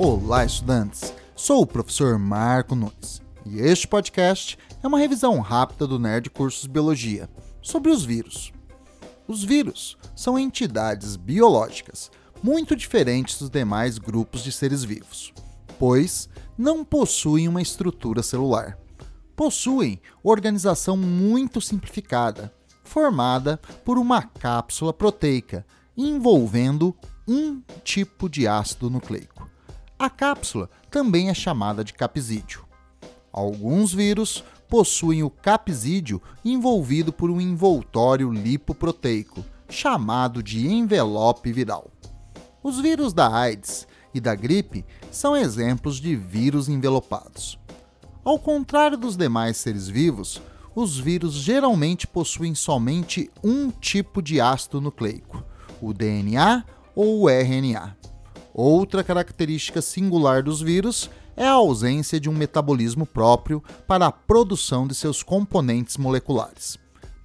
Olá, estudantes! Sou o professor Marco Nunes e este podcast é uma revisão rápida do Nerd Cursos Biologia sobre os vírus. Os vírus são entidades biológicas muito diferentes dos demais grupos de seres vivos, pois não possuem uma estrutura celular. Possuem organização muito simplificada, formada por uma cápsula proteica envolvendo um tipo de ácido nucleico. A cápsula também é chamada de capsídeo. Alguns vírus possuem o capsídeo envolvido por um envoltório lipoproteico, chamado de envelope viral. Os vírus da AIDS e da gripe são exemplos de vírus envelopados. Ao contrário dos demais seres vivos, os vírus geralmente possuem somente um tipo de ácido nucleico, o DNA ou o RNA. Outra característica singular dos vírus é a ausência de um metabolismo próprio para a produção de seus componentes moleculares.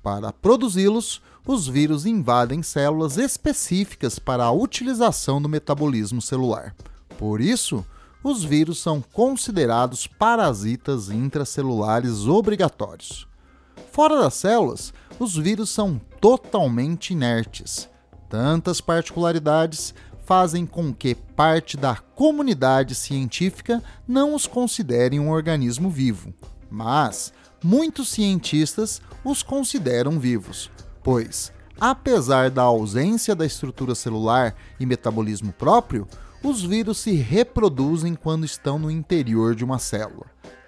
Para produzi-los, os vírus invadem células específicas para a utilização do metabolismo celular. Por isso, os vírus são considerados parasitas intracelulares obrigatórios. Fora das células, os vírus são totalmente inertes. Tantas particularidades fazem com que parte da comunidade científica não os considere um organismo vivo, mas muitos cientistas os consideram vivos, pois, apesar da ausência da estrutura celular e metabolismo próprio, os vírus se reproduzem quando estão no interior de uma célula,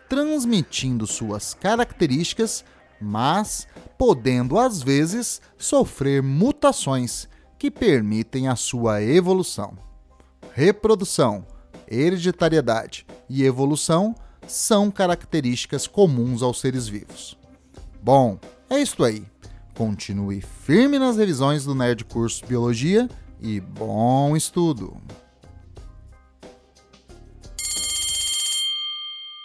transmitindo suas características, mas podendo às vezes sofrer mutações que permitem a sua evolução. Reprodução, hereditariedade e evolução são características comuns aos seres vivos. Bom, é isto aí. Continue firme nas revisões do Nerd Curso Biologia e bom estudo!